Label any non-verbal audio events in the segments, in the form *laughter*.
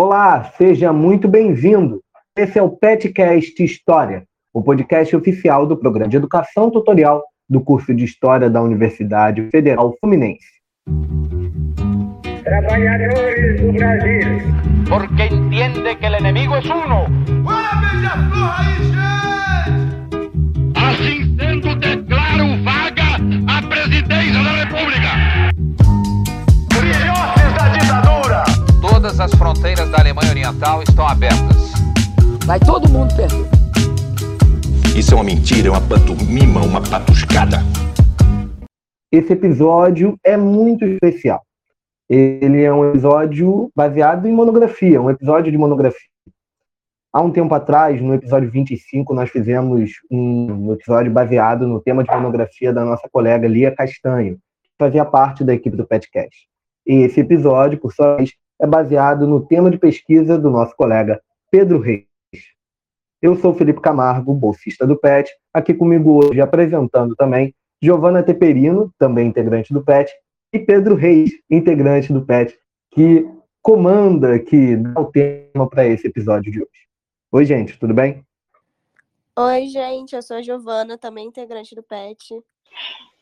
Olá, seja muito bem-vindo. Esse é o Petcast História, o podcast oficial do programa de educação tutorial do curso de História da Universidade Federal Fluminense. Trabalhadores do Brasil. Porque entende que o inimigo é uno. Assim as fronteiras da Alemanha Oriental estão abertas. Vai todo mundo perder. Isso é uma mentira, é uma pantomima, uma patuscada. Esse episódio é muito especial. Ele é um episódio baseado em monografia, um episódio de monografia. Há um tempo atrás, no episódio 25, nós fizemos um episódio baseado no tema de monografia da nossa colega Lia Castanho, que fazia parte da equipe do Petcast. E esse episódio, por sua vez, é baseado no tema de pesquisa do nosso colega Pedro Reis. Eu sou Felipe Camargo, bolsista do PET, aqui comigo hoje apresentando também Giovana Teperino, também integrante do PET, e Pedro Reis, integrante do PET, que comanda, que dá o tema para esse episódio de hoje. Oi, gente, tudo bem? Oi, gente, eu sou a Giovana, também integrante do PET.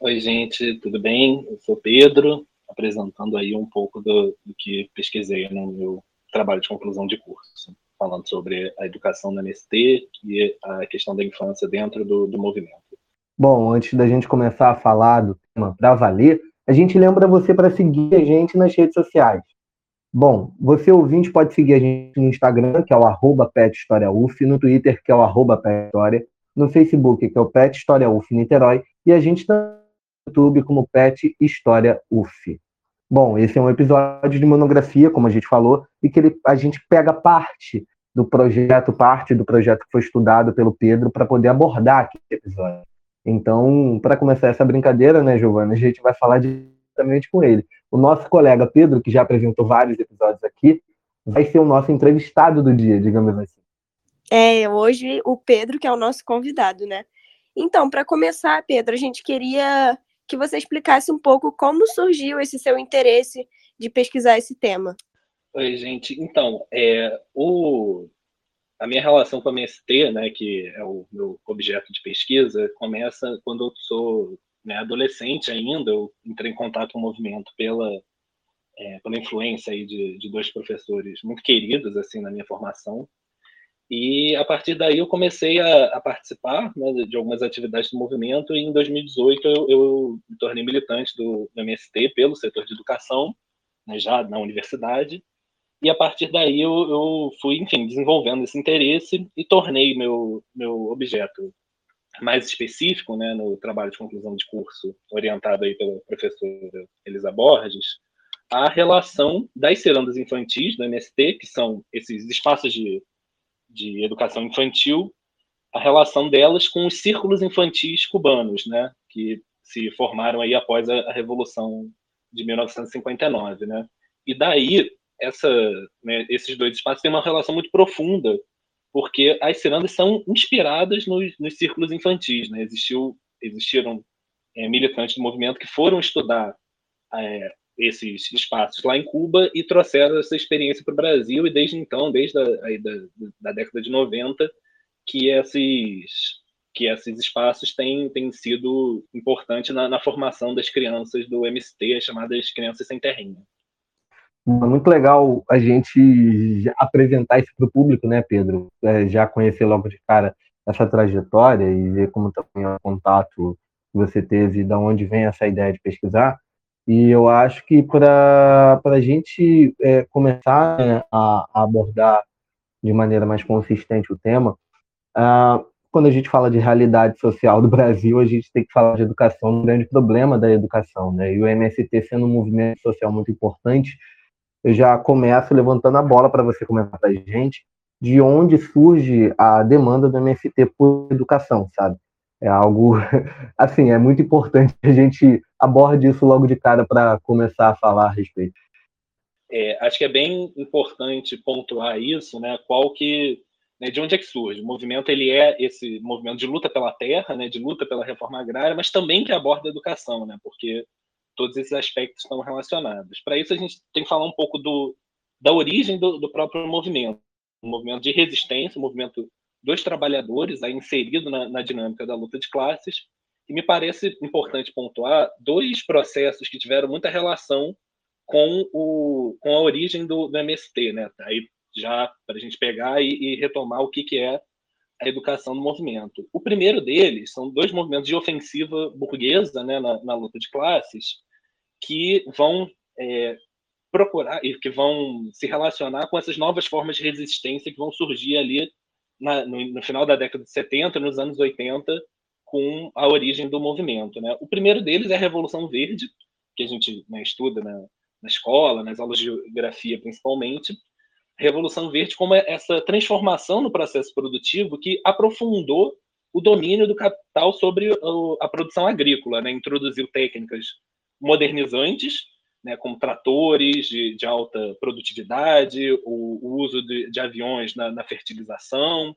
Oi, gente, tudo bem? Eu sou Pedro, apresentando aí um pouco do, do que pesquisei no meu trabalho de conclusão de curso, falando sobre a educação na MST e a questão da infância dentro do, do movimento. Bom, antes da gente começar a falar do tema para valer, a gente lembra você para seguir a gente nas redes sociais. Bom, você ouvinte pode seguir a gente no Instagram, que é o arroba PetHistoriaUF, no Twitter, que é o arroba PetHistória, no Facebook, que é o Pet Niterói, e a gente está no YouTube como Pet História UF. Bom, esse é um episódio de monografia, como a gente falou, e que ele, a gente pega parte do projeto, parte do projeto que foi estudado pelo Pedro para poder abordar aquele episódio. Então, para começar essa brincadeira, né, Giovana, a gente vai falar diretamente com ele. O nosso colega Pedro, que já apresentou vários episódios aqui, vai ser o nosso entrevistado do dia, digamos assim. É, hoje o Pedro que é o nosso convidado, né? Então, para começar, Pedro, a gente queria que você explicasse um pouco como surgiu esse seu interesse de pesquisar esse tema. Oi, gente. Então, é, o, a minha relação com a MST, né, que é o meu objeto de pesquisa, começa quando eu sou né, adolescente ainda. Eu entrei em contato com o movimento pela, é, pela influência aí de, de dois professores muito queridos assim na minha formação. E a partir daí eu comecei a, a participar né, de algumas atividades do movimento. E em 2018 eu, eu me tornei militante do, do MST pelo setor de educação, né, já na universidade. E a partir daí eu, eu fui, enfim, desenvolvendo esse interesse e tornei meu, meu objeto mais específico, né, no trabalho de conclusão de curso orientado aí pela professora Elisa Borges, a relação das cerandas infantis do MST, que são esses espaços de, de educação infantil, a relação delas com os círculos infantis cubanos, né, que se formaram aí após a, a Revolução de 1959, né? E daí essa, né, esses dois espaços têm uma relação muito profunda, porque as cirandas são inspiradas nos, nos círculos infantis. Né? Existiu, existiram é, militantes do movimento que foram estudar é, esses espaços lá em Cuba e trouxeram essa experiência para o Brasil, e desde então, desde a aí da, da década de 90, que esses, que esses espaços têm, têm sido importantes na, na formação das crianças do MST, as chamadas crianças sem terrinha. É muito legal a gente apresentar isso para o público, né, Pedro? É, já conhecer logo de cara essa trajetória e ver como também é o contato que você teve, de onde vem essa ideia de pesquisar. E eu acho que para a gente é, começar né, a, a, abordar de maneira mais consistente o tema, ah, quando a gente fala de realidade social do *laughs* Brasil, a gente tem que falar de educação, um grande problema da educação, né? E o MST sendo um movimento social muito importante, eu já começo levantando a bola para você comentar para a gente de onde surge a demanda do MFT por educação, sabe? É algo, *laughs* assim, é muito importante a gente aborde isso logo de cara para começar a falar a respeito. É, acho que é bem importante pontuar isso, né? Qual que, né, de onde é que surge? O movimento ele é esse movimento de luta pela terra, né? De luta pela reforma agrária, mas também que aborda a educação, né? Porque todos esses aspectos estão relacionados. Para isso, a gente tem que falar um pouco do, da origem do, do próprio movimento, um movimento de resistência, um movimento dos trabalhadores, aí inserido na, na dinâmica da luta de classes, e me parece importante pontuar dois processos que tiveram muita relação com, o, com a origem do, do MST, né? Aí já para a gente pegar e, e, retomar o que, que é a educação no movimento. O primeiro deles são dois movimentos de ofensiva burguesa né, na, na luta de classes que vão é, procurar e que vão se relacionar com essas novas formas de resistência que vão surgir ali na, no, no, final da década de 70, nos anos 80, com a origem do movimento. Né? O primeiro deles é a Revolução Verde, que a gente né, estuda na, na escola, nas aulas de geografia principalmente, Revolução Verde como essa transformação no processo produtivo que aprofundou o domínio do capital sobre a produção agrícola, né? introduziu técnicas modernizantes, né, como tratores de, de alta produtividade, o, o uso de, de, aviões na, na fertilização,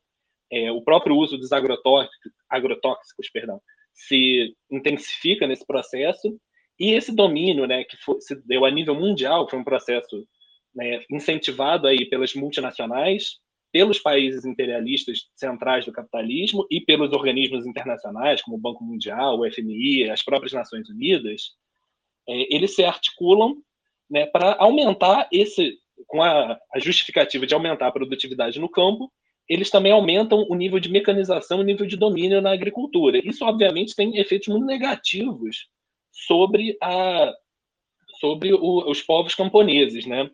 é, o próprio uso dos agrotóxicos, agrotóxicos perdão, se intensifica nesse processo, e esse domínio né, que foi, se deu a nível mundial, foi um processo né, incentivado aí pelas multinacionais, pelos países imperialistas centrais do capitalismo e pelos organismos internacionais, como o Banco Mundial, o FMI, as próprias Nações Unidas, é, eles se articulam né, para aumentar esse, com a, a, justificativa de aumentar a produtividade no campo, eles também aumentam o nível de mecanização, o nível de domínio na agricultura. Isso, obviamente, tem efeitos muito negativos sobre, a, sobre o, os povos camponeses, né?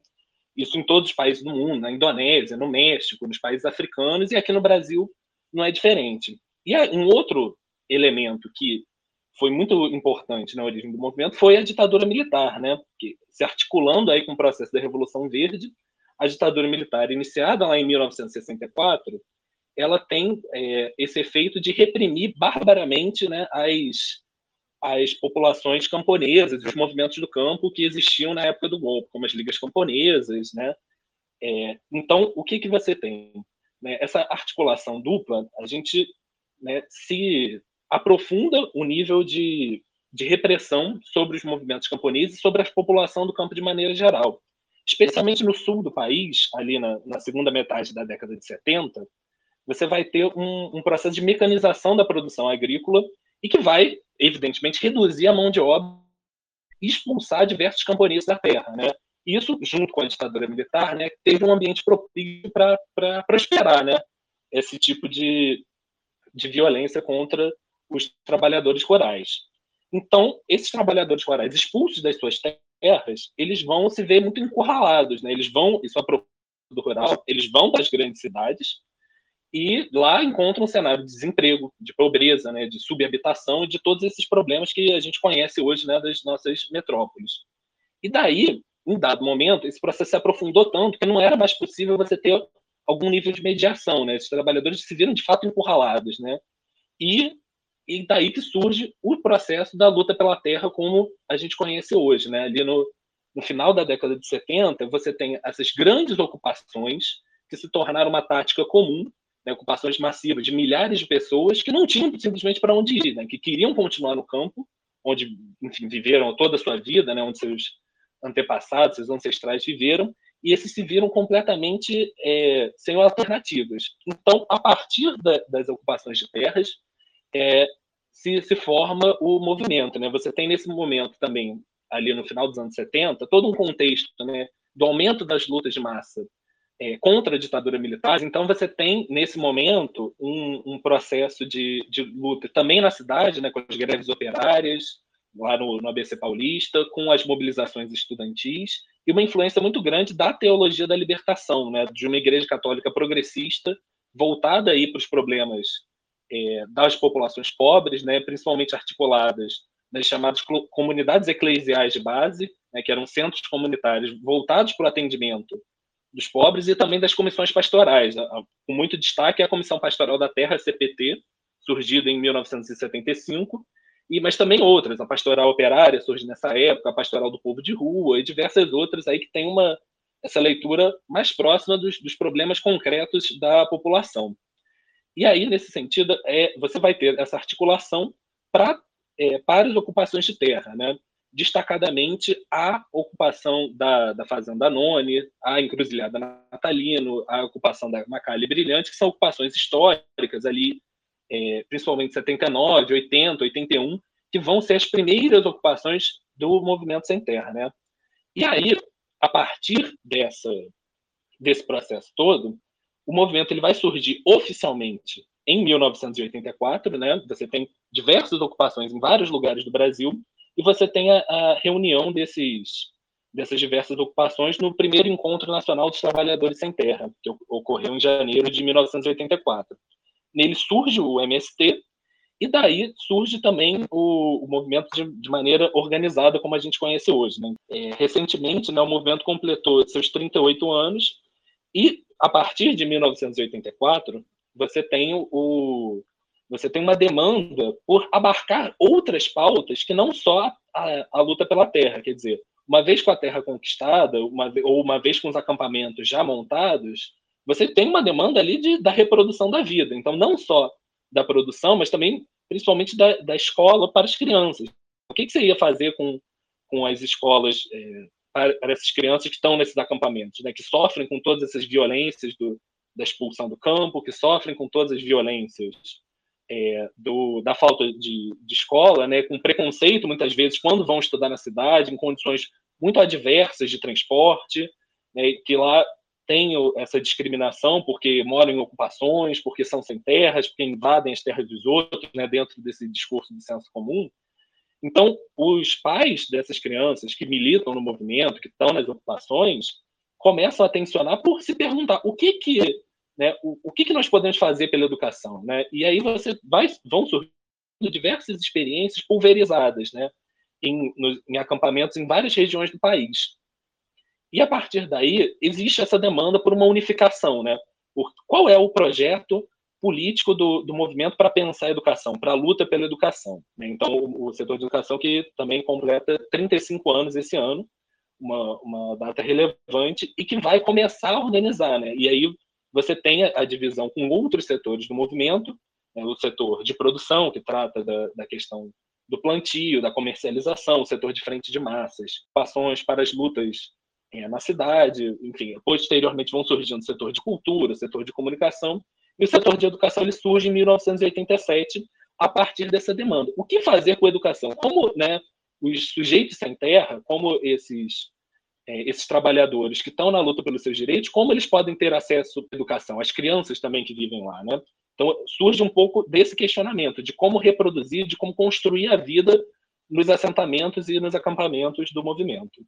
Isso em todos os países do mundo, na Indonésia, no México, nos países africanos e aqui no Brasil não é diferente. E um outro elemento que foi muito importante na origem do movimento foi a ditadura militar, né? Que, se articulando aí com o processo da Revolução Verde, a ditadura militar iniciada lá em 1964, ela tem é, esse efeito de reprimir barbaramente né, as, as populações camponesas, os movimentos do campo que existiam na época do golpe, como as ligas camponesas, né? É, então, o que que você tem? Né? Essa articulação dupla, a gente né, se aprofunda o nível de, de repressão sobre os movimentos camponeses e sobre a população do campo de maneira geral. Especialmente no sul do país, ali na, na segunda metade da década de 70, você vai ter um, um processo de mecanização da produção agrícola e que vai, evidentemente, reduzir a mão de obra e expulsar diversos camponeses da terra, né? Isso, junto com a ditadura militar, né, teve um ambiente propício para prosperar, né? Esse tipo de, de violência contra os trabalhadores rurais. Então, esses trabalhadores rurais expulsos das suas terras, eles vão se ver muito encurralados, né? Eles vão, isso é do rural, eles vão para as grandes cidades e lá encontram um cenário de desemprego, de pobreza, né, de subhabitação de todos esses problemas que a gente conhece hoje, né, das nossas metrópoles. E daí, em dado momento, esse processo se aprofundou tanto que não era mais possível você ter algum nível de mediação, né? Os trabalhadores se viram de fato encurralados, né? E e daí que surge o processo da luta pela terra como a gente conhece hoje, né? Ali no, no final da década de 70, você tem essas grandes ocupações que se tornaram uma tática comum, né? ocupações massivas de milhares de pessoas que não tinham simplesmente para onde ir, né? que queriam continuar no campo, onde enfim, viveram toda a sua vida, né? onde seus antepassados, seus ancestrais viveram, e esses se viram completamente é, sem alternativas. Então, a partir da, das ocupações de terras, é, se, se forma o movimento. Né? Você tem nesse momento também, ali no final dos anos 70, todo um contexto né, do aumento das lutas de massa é, contra a ditadura militar. Então, você tem, nesse momento, um, um processo de, de, luta também na cidade, né, com as greves operárias, lá no, no ABC Paulista, com as mobilizações estudantis, e uma influência muito grande da teologia da libertação, né, de uma igreja católica progressista, voltada aí para os problemas é, das populações pobres, né, principalmente articuladas nas chamadas comunidades eclesiais de base, né, que eram centros comunitários voltados para o atendimento dos pobres e também das comissões pastorais, com muito destaque a Comissão Pastoral da Terra, CPT, surgida em 1975, e mas também outras, a Pastoral Operária surge nessa época, a Pastoral do Povo de Rua e diversas outras aí que tem uma essa leitura mais próxima dos, dos problemas concretos da população. E aí, nesse sentido, é, você vai ter essa articulação pra, é, para as ocupações de terra. Né? destacadamente a ocupação da, da Fazenda None, a Encruzilhada Natalino, a ocupação da Macalha Brilhante, que são ocupações históricas ali, é, principalmente 79, 80, 81, que vão ser as primeiras ocupações do movimento sem terra, né? E aí, a partir dessa desse processo todo, o movimento ele vai surgir oficialmente em 1984, né? Você tem diversas ocupações em vários lugares do Brasil e você tem a, a reunião desses dessas diversas ocupações no primeiro encontro nacional dos trabalhadores sem terra, que ocorreu em janeiro de 1984. Nele surge o MST e daí surge também o, o movimento de, de, maneira organizada como a gente conhece hoje. Né? É, recentemente, né, o movimento completou seus 38 anos e a partir de 1984 você tem o você tem uma demanda por abarcar outras pautas que não só a, a luta pela terra, quer dizer, uma vez com a terra conquistada, uma, ou uma vez com os acampamentos já montados, você tem uma demanda ali de, da reprodução da vida. Então, não só da produção, mas também, principalmente, da, da escola para as crianças. O que, que você ia fazer com, com as escolas é, para, para, essas crianças que estão nesses acampamentos, né, que sofrem com todas essas violências do, da expulsão do campo, que sofrem com todas as violências é, do, da falta de, de, escola, né, com preconceito muitas vezes quando vão estudar na cidade, em condições muito adversas de transporte, né, que lá tem essa discriminação porque moram em ocupações, porque são sem terras, porque invadem as terras dos outros, né, dentro desse discurso de senso comum. Então, os pais dessas crianças que militam no movimento, que estão nas ocupações, começam a tensionar por se perguntar o que que né, o, o que, que nós podemos fazer pela educação, né? E aí você vai, vão surgindo diversas experiências pulverizadas, né, em, no, em acampamentos em várias regiões do país. E a partir daí existe essa demanda por uma unificação, né? Por, qual é o projeto político do, do movimento para pensar a educação, para a luta pela educação. Né? Então, o, setor de educação que também completa 35 anos esse ano, uma, uma data relevante e que vai começar a organizar, né? E aí você tem a, divisão com outros setores do movimento, né, o setor de produção, que trata da, da questão do plantio, da comercialização, o setor de frente de massas, ações para as lutas é, na cidade, enfim, posteriormente vão surgindo o setor de cultura, setor de comunicação, e o setor de educação ele surge em 1987 a partir dessa demanda. O que fazer com a educação? Como né, os sujeitos sem terra, como esses é, esses trabalhadores que estão na luta pelos seus direitos, como eles podem ter acesso à educação, as crianças também que vivem lá, né? Então surge um pouco desse questionamento de como reproduzir, de como construir a vida nos assentamentos e nos acampamentos do movimento.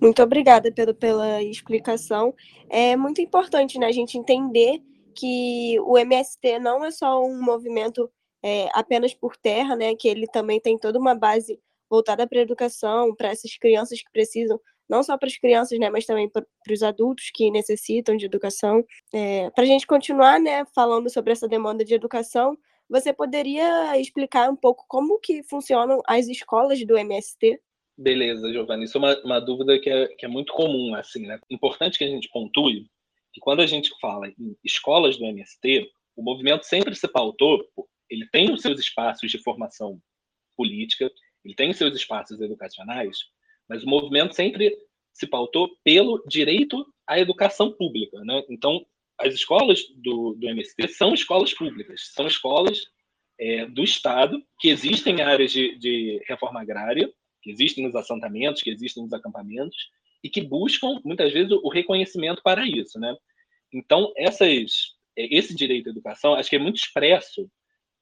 Muito obrigada, Pedro, pela explicação. É muito importante né, a gente entender que o MST não é só um movimento é, apenas por terra, né, que ele também tem toda uma base voltada para a educação, para essas crianças que precisam não só para as crianças, né, mas também para os adultos que necessitam de educação. É, para a gente continuar, né, falando sobre essa demanda de educação, você poderia explicar um pouco como que funcionam as escolas do MST? Beleza, Giovanni. Isso é uma, uma dúvida que é, que é muito comum, assim, né? Importante que a gente pontue que quando a gente fala em escolas do MST, o movimento sempre se pautou, ele tem os seus espaços de formação política, ele tem os seus espaços educacionais, mas o movimento sempre se pautou pelo direito à educação pública. Né? Então, as escolas do, do MST são escolas públicas, são escolas é, do Estado, que existem em áreas de, de reforma agrária, que existem nos assentamentos, que existem nos acampamentos, e que buscam, muitas vezes, o reconhecimento para isso. Né? Então, essas, é, esse direito à educação, acho que é muito expresso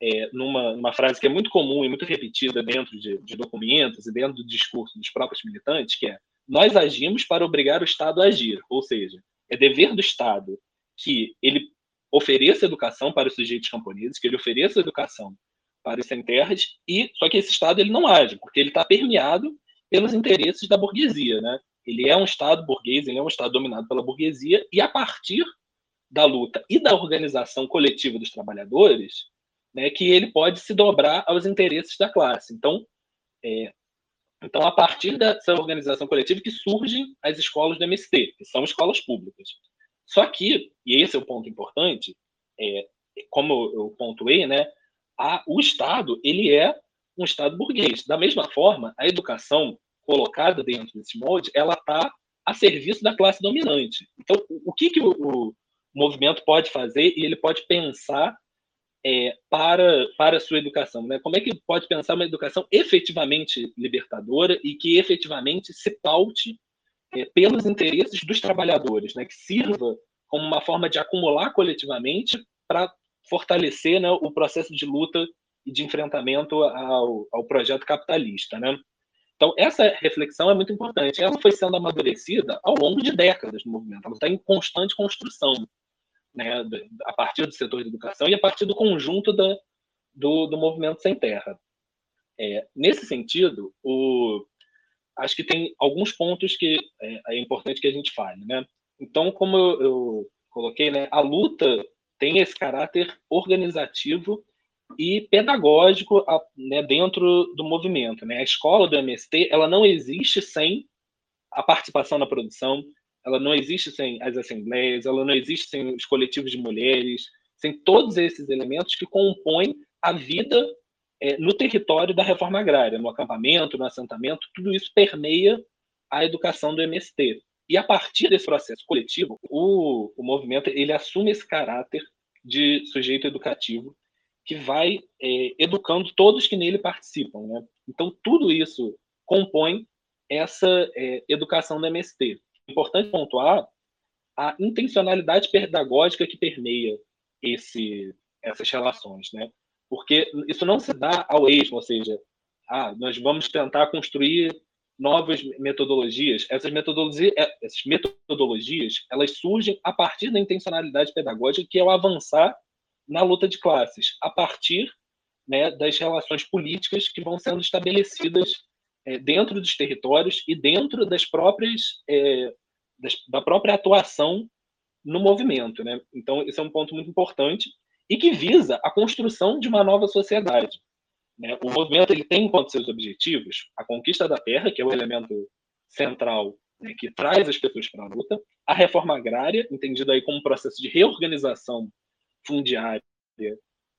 é, numa, numa, frase que é muito comum e muito repetida dentro de, de, documentos e dentro do discurso dos próprios militantes, que é nós agimos para obrigar o Estado a agir, ou seja, é dever do Estado que ele ofereça educação para os sujeitos camponeses, que ele ofereça educação para os sem terras, e só que esse Estado ele não age, porque ele está permeado pelos interesses da burguesia, né? Ele é um Estado burguês, ele é um Estado dominado pela burguesia, e a partir da luta e da organização coletiva dos trabalhadores, né, que ele pode se dobrar aos interesses da classe. Então, é, então a partir dessa organização coletiva que surgem as escolas do MST, que são escolas públicas. Só que, e esse é o ponto importante, é, como eu pontuei, né, a, o Estado ele é um Estado burguês. Da mesma forma, a educação colocada dentro desse molde, ela está a serviço da classe dominante. Então, o que, que o, o movimento pode fazer e ele pode pensar é, para, para a sua educação? Né? Como é que pode pensar uma educação efetivamente libertadora e que efetivamente se paute é, pelos interesses dos trabalhadores, né? que sirva como uma forma de acumular coletivamente para fortalecer né, o processo de luta e de enfrentamento ao, ao projeto capitalista. Né? Então, essa reflexão é muito importante. Ela foi sendo amadurecida ao longo de décadas no movimento. Ela está em constante construção, né, a partir do setor de educação e a partir do conjunto da, do, do movimento sem terra. É, nesse sentido, o, acho que tem alguns pontos que é, é importante que a gente fale. Né? Então, como eu, eu coloquei, né, a luta tem esse caráter organizativo e pedagógico né, dentro do movimento. Né? A escola do MST ela não existe sem a participação na produção, ela não existe sem as assembleias, ela não existe sem os coletivos de mulheres, sem todos esses elementos que compõem a vida é, no território da reforma agrária, no acampamento, no assentamento, tudo isso permeia a educação do MST. E a partir desse processo coletivo, o, o movimento ele assume esse caráter de sujeito educativo que vai é, educando todos que nele participam. Né? Então, tudo isso compõe essa é, educação do MST. Importante pontuar a intencionalidade pedagógica que permeia esse, essas relações, né? Porque isso não se dá ao esmo, ou seja, ah, nós vamos tentar construir novas metodologias. Essas metodologias, é, essas metodologias, elas surgem a partir da intencionalidade pedagógica, que é o avançar na luta de classes, a partir né, das relações políticas que vão sendo estabelecidas é, dentro dos territórios e dentro das próprias é, das, da própria atuação no movimento, né? Então esse é um ponto muito importante e que visa a construção de uma nova sociedade. Né? O movimento ele tem enquanto seus objetivos a conquista da terra, que é o elemento central né, que traz as pessoas para a luta, a reforma agrária, entendida aí como um processo de reorganização fundiária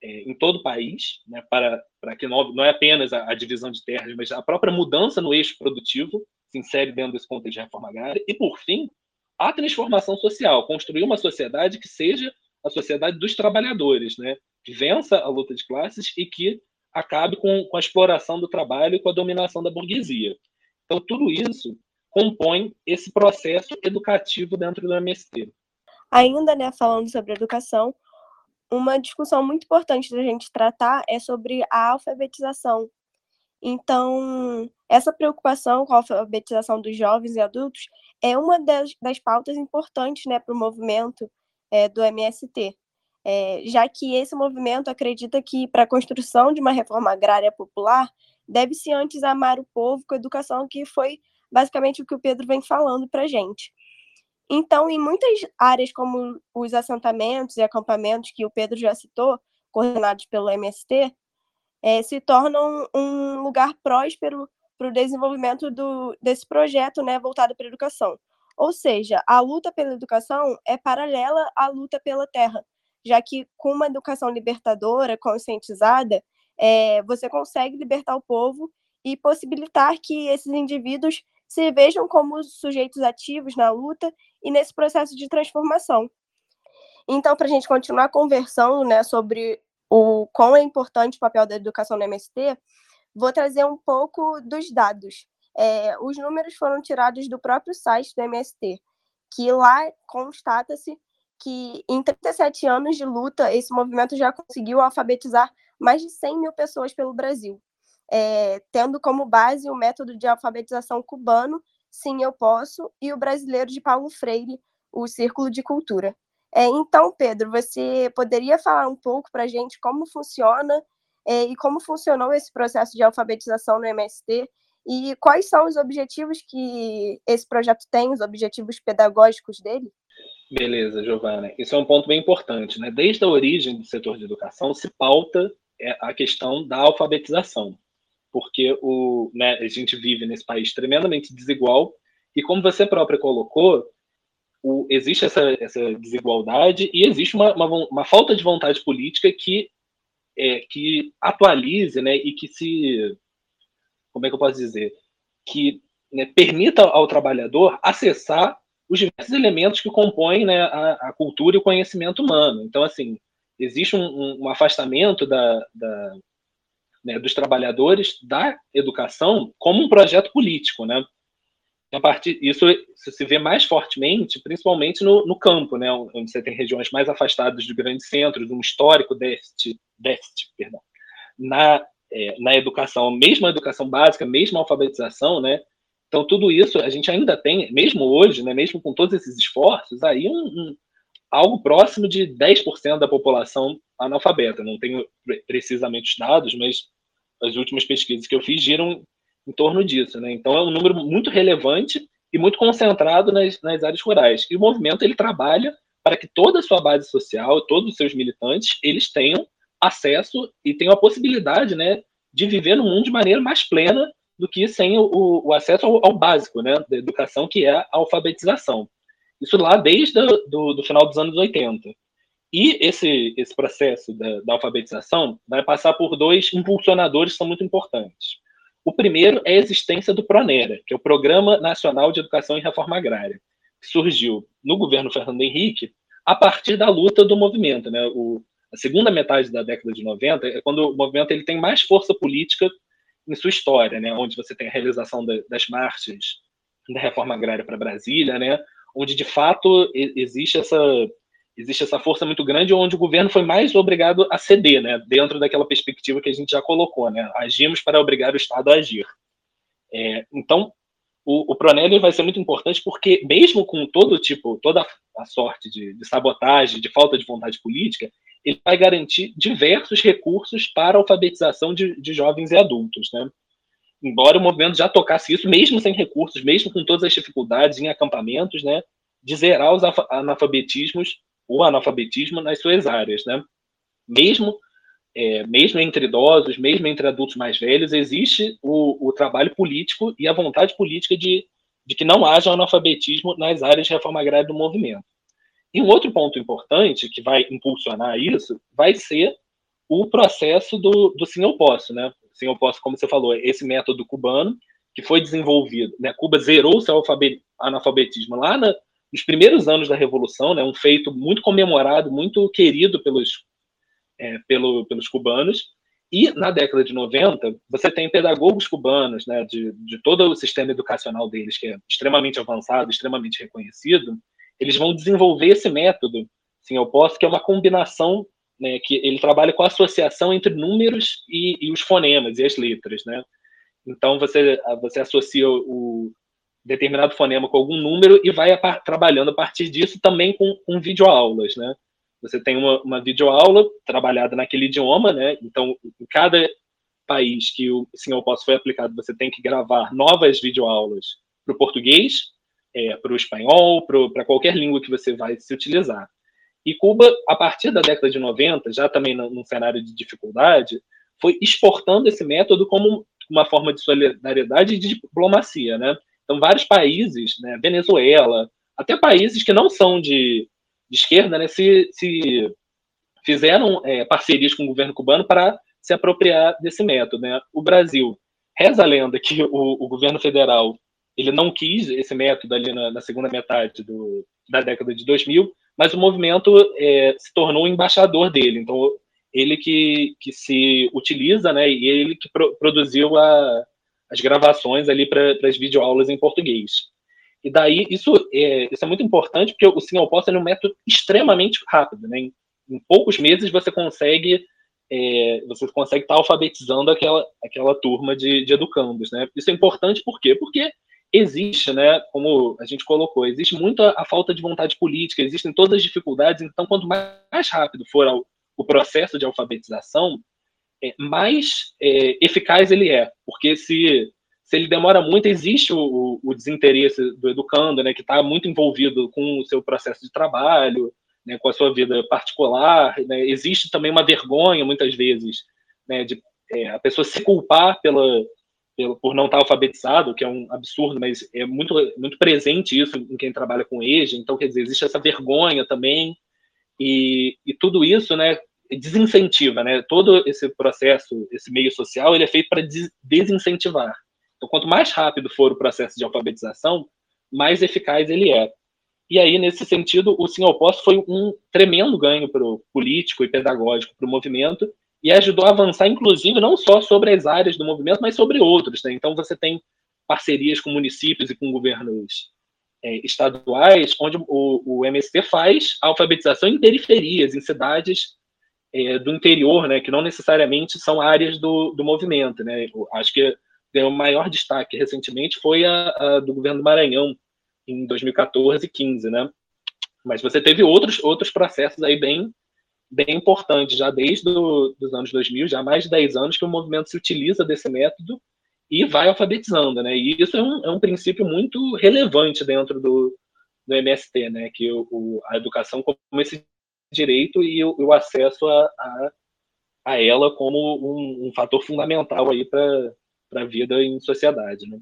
é, em todo o país, né, para, para que não, não é apenas a, a, divisão de terras, mas a própria mudança no eixo produtivo se insere dentro desse contexto de reforma agrária, e, por fim, a transformação social, construir uma sociedade que seja a sociedade dos trabalhadores, né, que vença a luta de classes e que acabe com, com a exploração do trabalho e com a dominação da burguesia. Então, tudo isso compõe esse processo educativo dentro do MST. Ainda, né, falando sobre educação, uma discussão muito importante da gente tratar é sobre a alfabetização. Então, essa preocupação com a alfabetização dos jovens e adultos é uma das, das pautas importantes né, para o movimento é, do MST, é, já que esse movimento acredita que, para a construção de uma reforma agrária popular, deve-se antes amar o povo com educação, que foi basicamente o que o Pedro vem falando para a gente. Então, em muitas áreas, como os assentamentos e acampamentos que o Pedro já citou, coordenados pelo MST, é, se tornam um lugar próspero para o desenvolvimento do, desse projeto né, voltado para a educação. Ou seja, a luta pela educação é paralela à luta pela terra, já que com uma educação libertadora, conscientizada, é, você consegue libertar o povo e possibilitar que esses indivíduos se vejam como sujeitos ativos na luta e nesse processo de transformação. Então, para a gente continuar conversando né, sobre o quão é importante o papel da educação no MST, vou trazer um pouco dos dados. É, os números foram tirados do próprio site do MST, que lá constata-se que em 37 anos de luta, esse movimento já conseguiu alfabetizar mais de 100 mil pessoas pelo Brasil é, tendo como base o método de alfabetização cubano, Sim Eu Posso, e o brasileiro de Paulo Freire, o Círculo de Cultura. É, então, Pedro, você poderia falar um pouco para a gente como funciona é, e como funcionou esse processo de alfabetização no MST e quais são os objetivos que esse projeto tem, os objetivos pedagógicos dele? Beleza, Giovana. Isso é um ponto bem importante. Né? Desde a origem do setor de educação se pauta a questão da alfabetização porque o, né, a gente vive nesse país tremendamente desigual e como você própria colocou, o, existe essa, essa desigualdade e existe uma, uma, uma, falta de vontade política que é, que atualize, né, e que se, como é que eu posso dizer, que né, permita ao trabalhador acessar os diversos elementos que compõem né, a, a, cultura e o conhecimento humano. Então, assim, existe um, um, um afastamento da, da né, dos trabalhadores da educação como um projeto político, né? A partir isso, se vê mais fortemente, principalmente no, no, campo, né, onde você tem regiões mais afastadas de grandes centros, um histórico déficit, déficit perdão, na, é, na educação, mesmo a educação básica, mesmo a alfabetização, né, então tudo isso a gente ainda tem, mesmo hoje, né, mesmo com todos esses esforços, aí um, um algo próximo de 10% da população analfabeta. Não tenho precisamente os dados, mas as últimas pesquisas que eu fiz giram em torno disso. Né? Então, é um número muito relevante e muito concentrado nas, nas áreas rurais. E o movimento ele trabalha para que toda a sua base social, todos os seus militantes, eles tenham acesso e tenham a possibilidade né, de viver no mundo de maneira mais plena do que sem o, o acesso ao, ao, básico né, da educação, que é a alfabetização. Isso lá desde do, do final dos anos 80. E esse, esse processo da, da, alfabetização vai passar por dois impulsionadores que são muito importantes. O primeiro é a existência do PRONERA, que é o Programa Nacional de Educação e Reforma Agrária, que surgiu no governo Fernando Henrique a partir da luta do movimento. Né? O, a segunda metade da década de 90 é quando o movimento ele tem mais força política em sua história, né? onde você tem a realização da, das marchas da reforma agrária para Brasília, né? onde de fato existe essa existe essa força muito grande onde o governo foi mais obrigado a ceder, né, dentro daquela perspectiva que a gente já colocou, né, agimos para obrigar o Estado a agir. É, então, o, o Pronelli vai ser muito importante porque, mesmo com todo tipo, toda a sorte de, de sabotagem, de falta de vontade política, ele vai garantir diversos recursos para a alfabetização de, de jovens e adultos, né? Embora o movimento já tocasse isso, mesmo sem recursos, mesmo com todas as dificuldades em acampamentos, né? De zerar os analfabetismos o analfabetismo nas suas áreas, né? Mesmo é, mesmo entre idosos, mesmo entre adultos mais velhos, existe o, o trabalho político e a vontade política de, de que não haja analfabetismo nas áreas de reforma agrária do movimento. E um outro ponto importante que vai impulsionar isso vai ser o processo do, do Sim Eu Posso, né? Sim Eu Posso, como você falou, esse método cubano que foi desenvolvido, né? Cuba zerou seu analfabetismo lá na, nos primeiros anos da Revolução, né, um feito muito comemorado, muito querido pelos, é, pelo, pelos cubanos. E na década de 90, você tem pedagogos cubanos, né, de, de todo o sistema educacional deles, que é extremamente avançado, extremamente reconhecido, eles vão desenvolver esse método, sim, eu posso, que é uma combinação, né, que ele trabalha com a associação entre números e, e os fonemas e as letras, né? Então você você associa o, determinado fonema com algum número e vai a, trabalhando a partir disso também com, com videoaulas, né? Você tem uma, uma videoaula trabalhada naquele idioma, né? Então, em cada país que o Eu Posso foi aplicado, você tem que gravar novas videoaulas para o português, é, para o espanhol, para qualquer língua que você vai se utilizar. E Cuba, a partir da década de 90, já também num cenário de dificuldade, foi exportando esse método como uma forma de solidariedade e de diplomacia, né? Então, vários países, né, Venezuela, até países que não são de, de esquerda, né, se, se fizeram é, parcerias com o governo cubano para se apropriar desse método. Né? O Brasil, reza a lenda que o, o governo federal ele não quis esse método ali na, na segunda metade do, da década de 2000, mas o movimento é, se tornou embaixador dele. Então, ele que, que se utiliza, né, e ele que pro, produziu a, as gravações ali para as videoaulas em português. E daí, isso é, isso é muito importante, porque o ao Posso é um método extremamente rápido. Né? Em, em poucos meses você consegue é, você consegue estar tá alfabetizando aquela, aquela turma de, de educandos. Né? Isso é importante por quê? Porque existe, né, como a gente colocou, existe muita a falta de vontade política, existem todas as dificuldades, então quanto mais rápido for o processo de alfabetização, mais é, eficaz ele é, porque se, se ele demora muito, existe o, o desinteresse do educando, né, que está muito envolvido com o seu processo de trabalho, né, com a sua vida particular, né, existe também uma vergonha, muitas vezes, né, de é, a pessoa se culpar pela, pela, por não estar alfabetizado, que é um absurdo, mas é muito, muito presente isso em quem trabalha com EJA, então, quer dizer, existe essa vergonha também, e, e tudo isso, né, desincentiva, né? Todo esse processo, esse meio social, ele é feito para desincentivar. Então, quanto mais rápido for o processo de alfabetização, mais eficaz ele é. E aí, nesse sentido, o Sim ao foi um tremendo ganho para o político e pedagógico para o movimento e ajudou a avançar, inclusive, não só sobre as áreas do movimento, mas sobre outros. Né? Então, você tem parcerias com municípios e com governos é, estaduais, onde o, o MST faz alfabetização em periferias, em cidades é, do interior, né, que não necessariamente são áreas do, do movimento. Né? Eu acho que ganhou maior destaque recentemente foi a, a do governo do Maranhão, em 2014 e 15, né? Mas você teve outros, outros processos aí bem, bem importantes, já desde do, os anos 2000, já há mais de 10 anos que o movimento se utiliza desse método e vai alfabetizando, né? E isso é um, é um princípio muito relevante dentro do, do MST, né? Que o, o a educação como esse direito e o, o acesso a, a, a, ela como um, um fator fundamental aí para a vida em sociedade, né?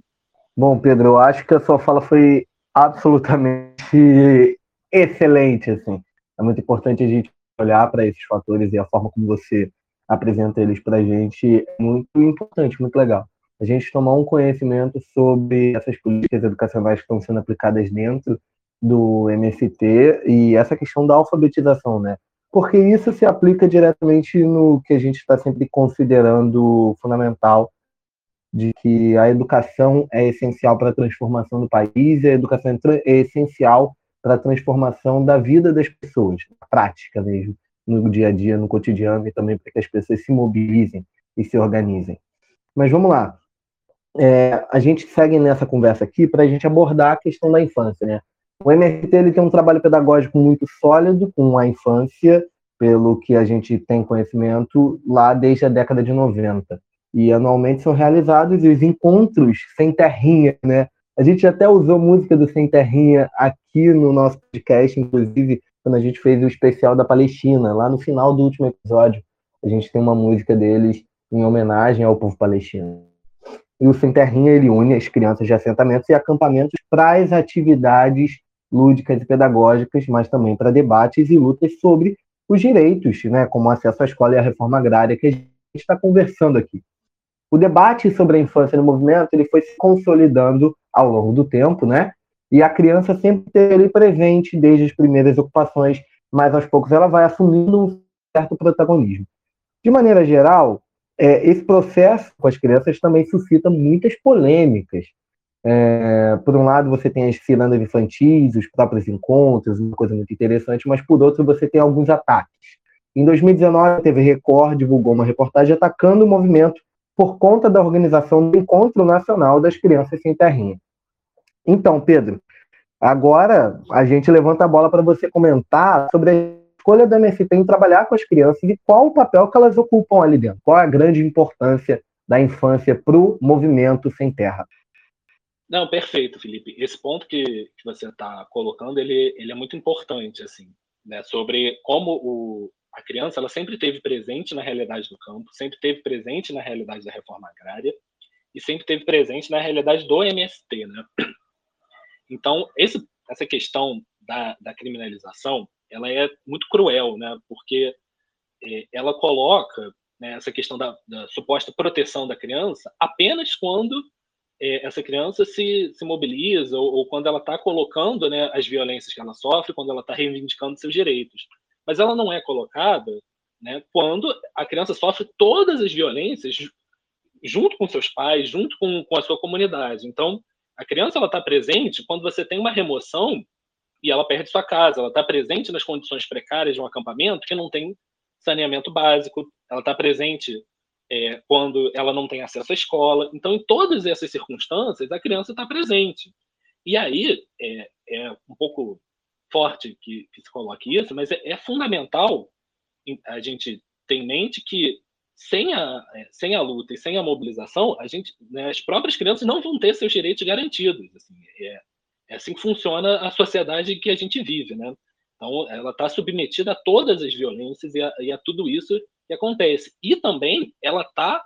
Bom, Pedro, eu acho que a sua fala foi absolutamente *laughs* excelente, assim. É muito importante a gente olhar para esses fatores e a forma como você apresenta eles para a gente é muito importante, muito legal. A gente tomar um conhecimento sobre essas políticas educacionais que estão sendo aplicadas dentro do MST e essa questão da alfabetização, né? Porque isso se aplica diretamente no que a gente está sempre considerando fundamental, de que a educação é essencial para a transformação do país, a educação é, é essencial para a transformação da vida das pessoas, na prática mesmo, no dia a dia, no cotidiano, e também para que as pessoas se mobilizem e se organizem. Mas vamos lá. É, a gente segue nessa conversa aqui para a gente abordar a questão da infância. Né? O MRT ele tem um trabalho pedagógico muito sólido com a infância, pelo que a gente tem conhecimento, lá desde a década de 90 e anualmente são realizados os encontros sem terrinha, né? A gente até usou música do Sem Terrinha aqui no nosso podcast, inclusive quando a gente fez o especial da Palestina, lá no final do último episódio, a gente tem uma música deles em homenagem ao povo palestino. E o Sem Terrinha ele une as crianças de assentamentos e acampamentos para as atividades lúdicas e pedagógicas, mas também para debates e lutas sobre os direitos, né, como acesso à escola e a reforma agrária que a gente está conversando aqui o debate sobre a infância no movimento ele foi se consolidando ao longo do tempo, né? E a criança sempre teve presente desde as primeiras ocupações, mas aos poucos ela vai assumindo um certo protagonismo. De maneira geral, é, esse processo com as crianças também suscita muitas polêmicas. É, por um lado, você tem as cirandas infantis, os próprios encontros, uma coisa muito interessante, mas por outro, você tem alguns ataques. Em 2019, a TV Record divulgou uma reportagem atacando o movimento por conta da organização do Encontro Nacional das Crianças Sem Terrinha. Então, Pedro, agora a gente levanta a bola para você comentar sobre a escolha da MST em trabalhar com as crianças e qual o papel que elas ocupam ali dentro. Qual a grande importância da infância para o movimento sem terra? Não, perfeito, Felipe. Esse ponto que, que você está colocando, ele, ele é muito importante, assim, né, sobre como o, a criança ela sempre teve presente na realidade do campo, sempre teve presente na realidade da reforma agrária e sempre teve presente na realidade do MST, né? Então, esse, essa questão da, da criminalização, ela é muito cruel, né? Porque é, ela coloca né, essa questão da, da, suposta proteção da criança apenas quando é, essa criança se, se mobiliza ou, ou quando ela está colocando né, as violências que ela sofre, quando ela está reivindicando seus direitos mas ela não é colocada né, quando a criança sofre todas as violências junto com seus pais, junto com, com a sua comunidade. Então, a criança está presente quando você tem uma remoção e ela perde sua casa. Ela está presente nas condições precárias de um acampamento que não tem saneamento básico. Ela está presente é, quando ela não tem acesso à escola. Então, em todas essas circunstâncias, a criança está presente. E aí é, é um pouco forte que, que se coloque isso, mas é, é, fundamental a gente ter em mente que sem a, é, sem a luta e sem a mobilização, a gente, né, as próprias crianças não vão ter seus direitos garantidos. Assim, é, é assim que funciona a sociedade que a gente vive, né? Então, ela está submetida a todas as violências e a, e a, tudo isso que acontece. E também ela está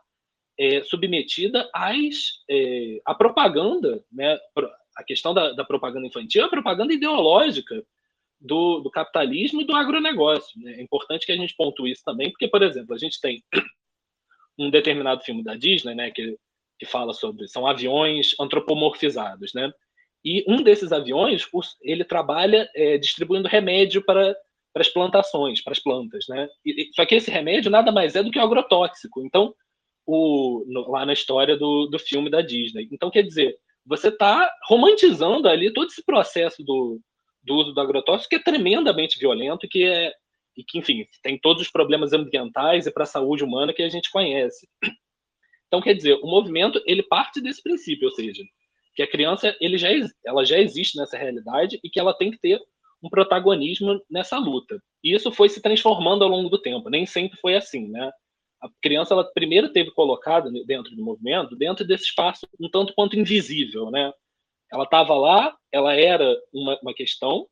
é, submetida às, é, à propaganda, né? a questão da, da propaganda infantil é a propaganda ideológica do, do capitalismo e do agronegócio. Né? É importante que a gente pontue isso também, porque, por exemplo, a gente tem *clears throat* um determinado filme da Disney, né, que, que fala sobre são aviões antropomorfizados, né? E um desses aviões, ele trabalha é, distribuindo remédio para, para as plantações, para as plantas, né? E, só que esse remédio nada mais é do que um agrotóxico. Então, o, no, lá na história do, do filme da Disney. Então, quer dizer, você está romantizando ali todo esse processo do, do uso do agrotóxico, que é tremendamente violento, que é e que, enfim, tem todos os problemas ambientais e para a saúde humana que a gente conhece. Então, quer dizer, o movimento ele parte desse princípio, ou seja, que a criança ele já, ela já existe nessa realidade e que ela tem que ter um protagonismo nessa luta. E isso foi se transformando ao longo do tempo. Nem sempre foi assim, né? A criança ela primeiro teve colocada dentro do movimento, dentro desse espaço um tanto quanto invisível, né? Ela estava lá, ela era uma, uma questão,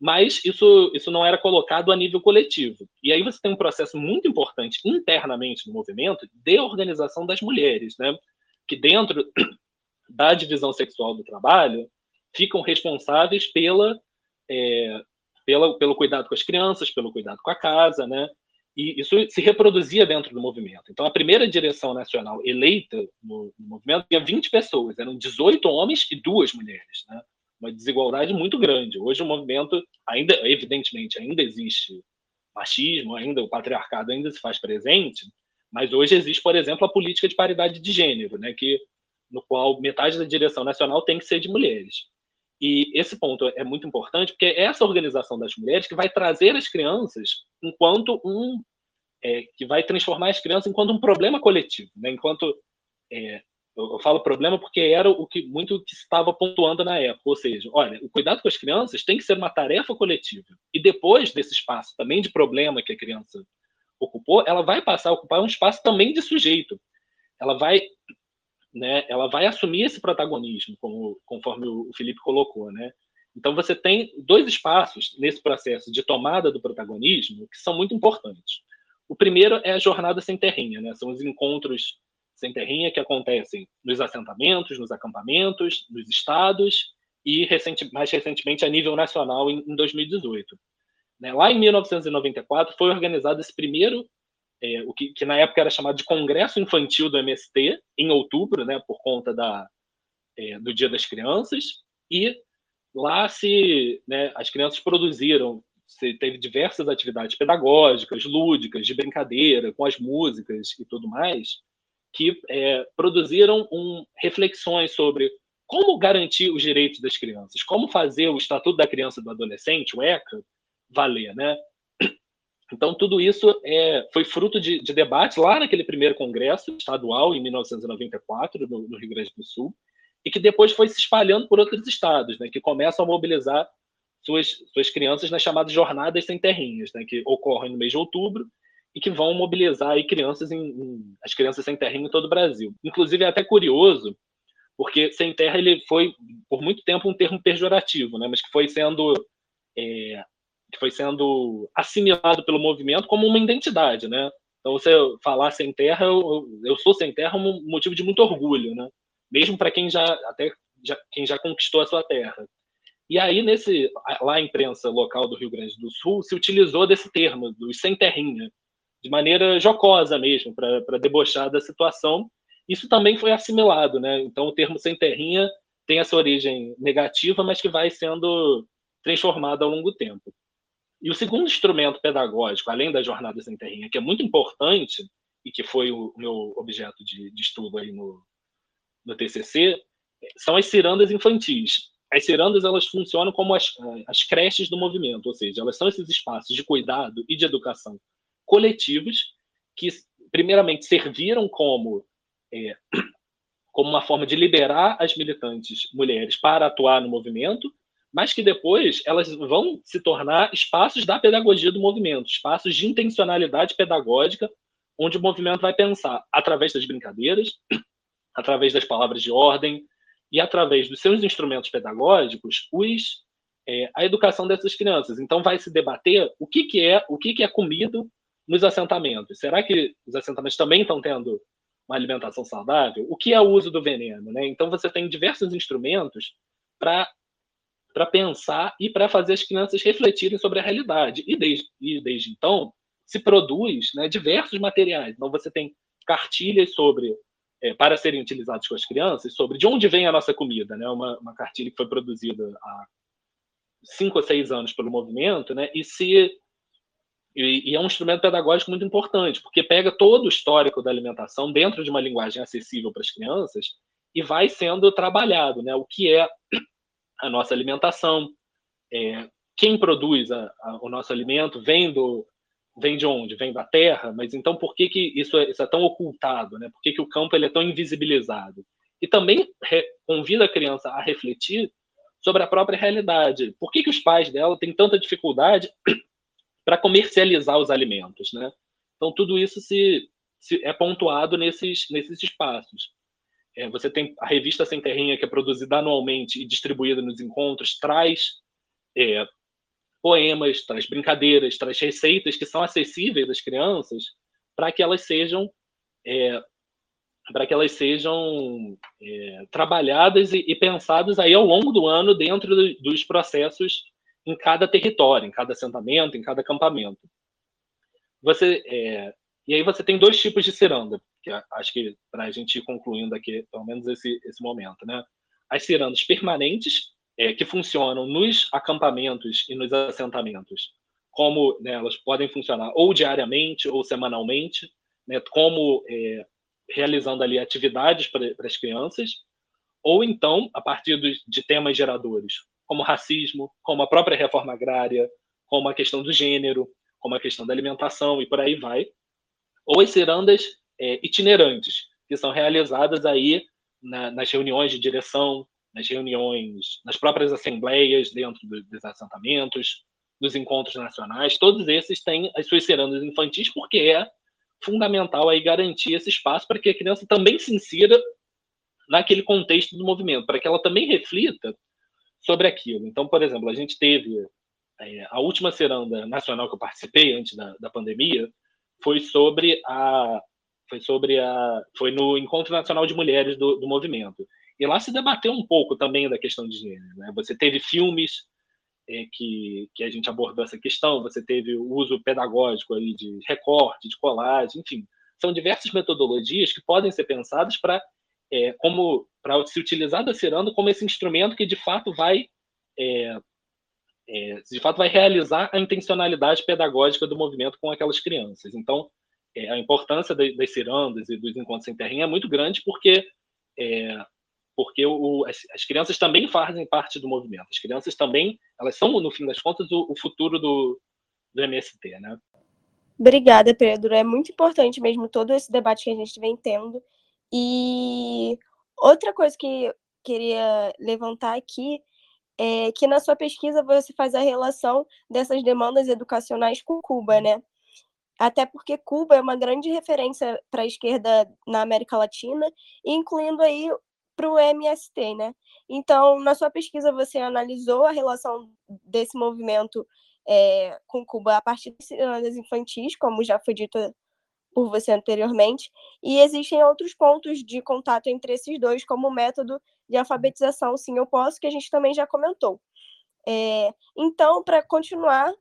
mas isso, isso não era colocado a nível coletivo. E aí você tem um processo muito importante internamente no movimento de organização das mulheres, né? que dentro *clears throat* da divisão sexual do trabalho ficam responsáveis pela, é, pela, pelo cuidado com as crianças, pelo cuidado com a casa, né? E isso se reproduzia dentro do movimento. Então, a primeira direção nacional eleita no, no movimento tinha 20 pessoas, eram 18 homens e duas mulheres, né? uma desigualdade muito grande. Hoje o movimento ainda, evidentemente, ainda existe machismo, ainda o patriarcado ainda se faz presente, mas hoje existe, por exemplo, a política de paridade de gênero, né, que no qual metade da direção nacional tem que ser de mulheres. E esse ponto é muito importante, porque é essa organização das mulheres que vai trazer as crianças enquanto um é, que vai transformar as crianças enquanto um problema coletivo, né? enquanto é, eu, falo problema porque era o que muito que estava pontuando na época, ou seja, olha, o cuidado com as crianças tem que ser uma tarefa coletiva. E depois desse espaço também de problema que a criança ocupou, ela vai passar a ocupar um espaço também de sujeito. Ela vai, né, ela vai assumir esse protagonismo, como, conforme o Felipe colocou, né? Então você tem dois espaços nesse processo de tomada do protagonismo que são muito importantes. O primeiro é a jornada sem terrinha, né? São os encontros sem terrinha que acontecem nos assentamentos, nos acampamentos, nos estados e recente, mais recentemente a nível nacional em, em 2018. Né? Lá em 1994 foi organizado esse primeiro, é, o que, que, na época era chamado de Congresso Infantil do MST, em outubro, né, por conta da, é, do Dia das Crianças, e lá se né, as crianças produziram se teve diversas atividades pedagógicas, lúdicas, de brincadeira, com as músicas e tudo mais, que é, produziram um, reflexões sobre como garantir os direitos das crianças, como fazer o Estatuto da Criança e do Adolescente, o ECA, valer, né? Então, tudo isso é, foi fruto de, de debates lá naquele primeiro congresso estadual, em 1994, no, no, Rio Grande do Sul, e que depois foi se espalhando por outros estados, né, que começam a mobilizar suas, suas crianças nas chamadas jornadas sem terrinhas, né, que ocorrem no mês de outubro e que vão mobilizar aí crianças em, em, as crianças sem terra em todo o Brasil. Inclusive é até curioso, porque sem terra ele foi por muito tempo um termo pejorativo, né? Mas que foi sendo é, que foi sendo assimilado pelo movimento como uma identidade, né? Então você falar sem terra, eu, eu sou sem terra, é um motivo de muito orgulho, né? Mesmo para quem já até já, quem já conquistou a sua terra. E aí nesse lá a imprensa local do Rio Grande do Sul se utilizou desse termo dos sem terrinha de maneira jocosa mesmo, para debochar da situação. Isso também foi assimilado, né? Então o termo sem terrinha tem essa origem negativa, mas que vai sendo transformado ao longo do tempo. E o segundo instrumento pedagógico, além da jornada sem terrinha, que é muito importante e que foi o meu objeto de, de estudo aí no, no TCC, são as cirandas infantis. As cirandas elas funcionam como as, as creches do movimento, ou seja, elas são esses espaços de cuidado e de educação coletivos que, primeiramente, serviram como, é, como uma forma de liberar as militantes mulheres para atuar no movimento, mas que depois elas vão se tornar espaços da pedagogia do movimento, espaços de intencionalidade pedagógica, onde o movimento vai pensar através das brincadeiras, *clears throat* através das palavras de ordem e através dos seus instrumentos pedagógicos, os, é, a educação dessas crianças. Então vai se debater o que, que é o que, que é comido nos assentamentos. Será que os assentamentos também estão tendo uma alimentação saudável? O que é o uso do veneno? Né? Então, você tem diversos instrumentos para para pensar e para fazer as crianças refletirem sobre a realidade. E desde, e desde então, se produz né, diversos materiais. Então, você tem cartilhas sobre, é, para serem utilizados com as crianças, sobre de onde vem a nossa comida. Né? Uma, uma cartilha que foi produzida há cinco ou seis anos pelo movimento, né? e se e, e, é um instrumento pedagógico muito importante, porque pega todo o histórico da alimentação dentro de uma linguagem acessível para as crianças e vai sendo trabalhado, né? O que é a nossa alimentação, é, quem produz a, a, o nosso alimento vem do vem de onde? Vem da terra, mas então por que, que isso, é, isso é tão ocultado, né? Por que, que o campo ele é tão invisibilizado? E também re, convida a criança a refletir sobre a própria realidade. Por que, que os pais dela têm tanta dificuldade *clears throat* para comercializar os alimentos, né? Então tudo isso se, se é pontuado nesses nesses espaços. É, você tem a revista Sem Terrinha que é produzida anualmente e distribuída nos encontros, traz é, poemas, traz brincadeiras, traz receitas que são acessíveis às crianças para que elas sejam é, para que elas sejam é, trabalhadas e, e, pensadas aí ao longo do ano dentro do, dos processos em cada território, em cada assentamento, em cada acampamento. Você é, e aí você tem dois tipos de ciranda, que acho que para a gente ir concluindo aqui, pelo menos esse, esse momento, né? As cirandas permanentes, é, que funcionam nos acampamentos e nos assentamentos, como né, elas podem funcionar ou diariamente ou semanalmente, né, como é, realizando ali atividades para as crianças, ou então a partir de temas geradores, como racismo, como a própria reforma agrária, como a questão do gênero, como a questão da alimentação e por aí vai, ou as cirandas é, itinerantes, que são realizadas aí na, nas reuniões de direção, nas reuniões, nas próprias assembleias dentro dos assentamentos, dos encontros nacionais, todos esses têm as suas cirandas infantis, porque é fundamental aí garantir esse espaço para que a criança também se insira naquele contexto do movimento, para que ela também reflita sobre aquilo. Então, por exemplo, a gente teve é, a última ciranda nacional que eu participei antes da, da pandemia foi sobre a foi sobre a foi no encontro nacional de mulheres do, do movimento e lá se debateu um pouco também da questão de gênero né? você teve filmes é, que que a gente abordou essa questão você teve o uso pedagógico aí de recorte de colagem enfim são diversas metodologias que podem ser pensadas para é, como para se utilizar da ciranda como esse instrumento que de fato vai é, é, de fato vai realizar a intencionalidade pedagógica do movimento com aquelas crianças. Então, é, a importância de, das cirandas e dos encontros sem terrinha é muito grande porque é, porque o, as, as, crianças também fazem parte do movimento. As crianças também, elas são, no fim das contas, o, o futuro do, do MST, né? Obrigada, Pedro. É muito importante mesmo todo esse debate que a gente vem tendo. E outra coisa que queria levantar aqui é, que na sua pesquisa você faz a relação dessas demandas educacionais com Cuba, né? Até porque Cuba é uma grande referência para a esquerda na América Latina, incluindo aí para o MST, né? Então, na sua pesquisa você analisou a relação desse movimento é, com Cuba a partir das infantis, como já foi dito por você anteriormente, e existem outros pontos de contato entre esses dois, como o método de alfabetização Sim Eu Posso, que a gente também já comentou. É, então, para continuar,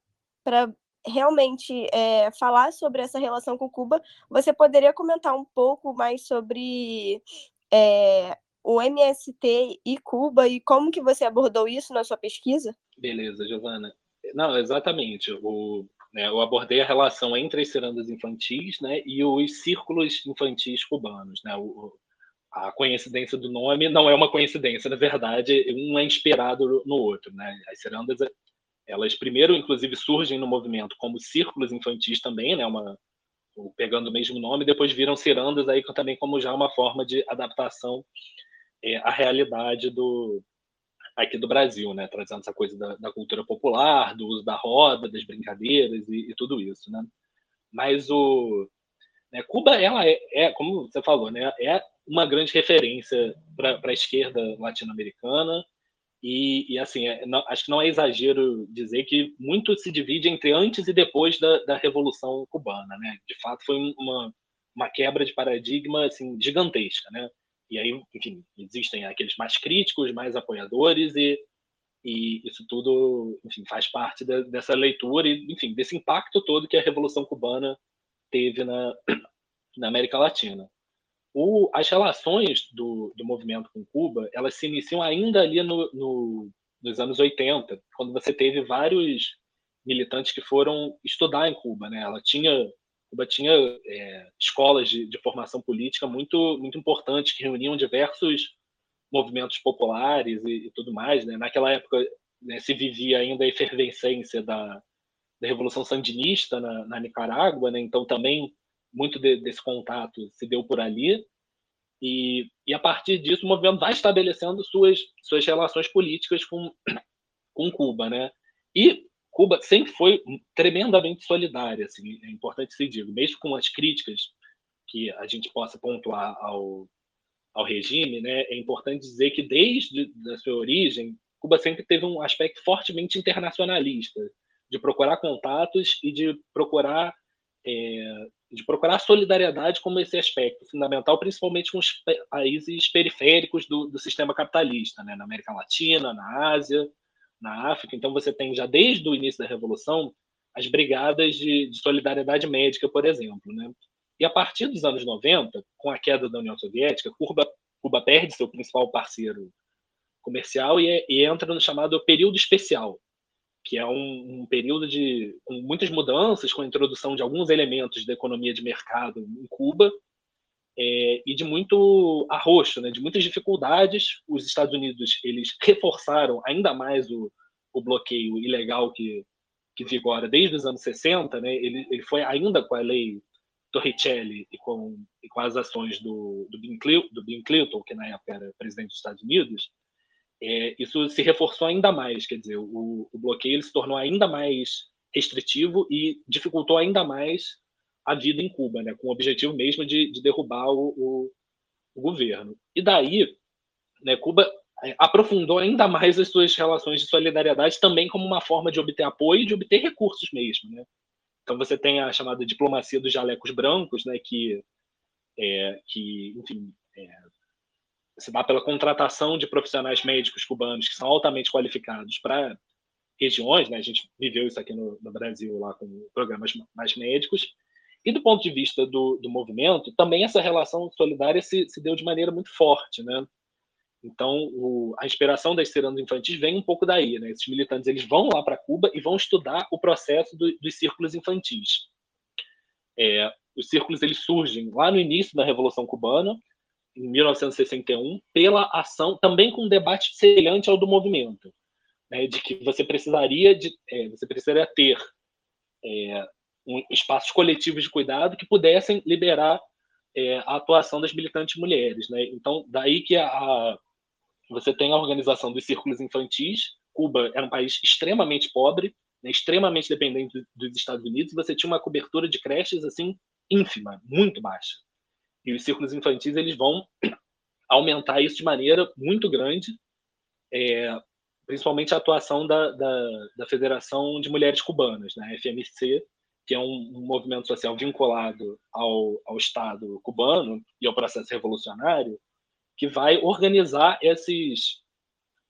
para realmente é, falar sobre essa relação com Cuba, você poderia comentar um pouco mais sobre é, o MST e Cuba e como que você abordou isso na sua pesquisa? Beleza, Giovana. Não, exatamente. O, né, eu abordei a relação entre as cirandas infantis né, e os círculos infantis cubanos. Né, o, a coincidência do nome não é uma coincidência, na verdade, um é inspirado no outro. Né? As cirandas, elas primeiro, inclusive, surgem no movimento como círculos infantis também, né? uma, pegando o mesmo nome, depois viram cirandas aí também como já uma forma de adaptação é, à realidade do, aqui do Brasil, né? Trazendo essa coisa da, da cultura popular, do uso da roda, das brincadeiras e, e tudo isso, né? Mas o né, Cuba, ela é, é, como você falou, né? É uma grande referência para a esquerda latino-americana e, e, assim, é, não, acho que não é exagero dizer que muito se divide entre antes e depois da, da Revolução Cubana, né? De fato, foi uma, uma quebra de paradigma assim, gigantesca, né? E aí, enfim, existem aqueles mais críticos, mais apoiadores, e, E isso tudo, enfim, faz parte de, dessa leitura e, enfim, desse impacto todo que a Revolução Cubana teve na, na América Latina. O, as relações do, do movimento com Cuba, elas se iniciam ainda ali no, no, nos anos 80, quando você teve vários militantes que foram estudar em Cuba, né? Ela tinha Cuba tinha é, escolas de, de, formação política muito muito importantes que reuniam diversos movimentos populares e, e tudo mais. Né? Naquela época né, se vivia ainda a efervescência da, da revolução sandinista na, na Nicarágua, né? então também muito de, desse contato se deu por ali. E, e a partir disso o movimento vai estabelecendo suas suas relações políticas com *clears throat* com Cuba, né? E Cuba sempre foi tremendamente solidária, assim, é importante se dizer, mesmo com as críticas que a gente possa pontuar ao, ao regime, né, é importante dizer que desde a sua origem, Cuba sempre teve um aspecto fortemente internacionalista, de procurar contatos e de procurar é, de procurar solidariedade como esse aspecto fundamental, principalmente com os países periféricos do, do sistema capitalista, né, na América Latina, na Ásia, na África. Então, você tem já desde o início da Revolução as brigadas de, de solidariedade médica, por exemplo. Né? E a partir dos anos 90, com a queda da União Soviética, Cuba, Cuba perde seu principal parceiro comercial e, é, e, entra no chamado período especial, que é um, um, período de com muitas mudanças, com a introdução de alguns elementos da economia de mercado em Cuba é, e de muito arroxo, né, de muitas dificuldades. Os Estados Unidos eles reforçaram ainda mais o, o bloqueio ilegal que, que vigora desde os anos 60. Né, ele, ele foi ainda com a lei Torricelli e com, e com as ações do, do, Bill Clinton, do Bill Clinton, que na época era presidente dos Estados Unidos, é, isso se reforçou ainda mais. Quer dizer, o, o bloqueio se tornou ainda mais restritivo e dificultou ainda mais a vida em Cuba, né, com o objetivo mesmo de, de derrubar o, o, o, governo. E daí, né, Cuba é, aprofundou ainda mais as suas relações de solidariedade também como uma forma de obter apoio e de obter recursos mesmo. Né? Então você tem a chamada diplomacia dos jalecos brancos, né, que, é, que enfim, é, se dá pela contratação de profissionais médicos cubanos que são altamente qualificados para regiões, né? A gente viveu isso aqui no, no Brasil lá com programas mais médicos e do ponto de vista do, do movimento, também essa relação solidária se, se deu de maneira muito forte, né? Então, o, a inspiração das ciranas infantis vem um pouco daí, né? Esses militantes eles vão lá para Cuba e vão estudar o processo do, dos círculos infantis. É, os círculos eles surgem lá no início da Revolução Cubana, em 1961, pela ação, também com um debate semelhante ao do movimento, né? De que você precisaria de, é, você precisaria ter é, um, espaços coletivos de cuidado que pudessem liberar é, a atuação das militantes mulheres. Né? Então, daí que a, a, você tem a organização dos círculos infantis. Cuba era um país extremamente pobre, né, extremamente dependente dos Estados Unidos, você tinha uma cobertura de creches assim ínfima, muito baixa. E os círculos infantis eles vão *clears throat* aumentar isso de maneira muito grande, é, principalmente a atuação da, da, da, Federação de Mulheres Cubanas, né, FMC, que é um, um movimento social vinculado ao, ao Estado cubano e ao processo revolucionário, que vai organizar esses,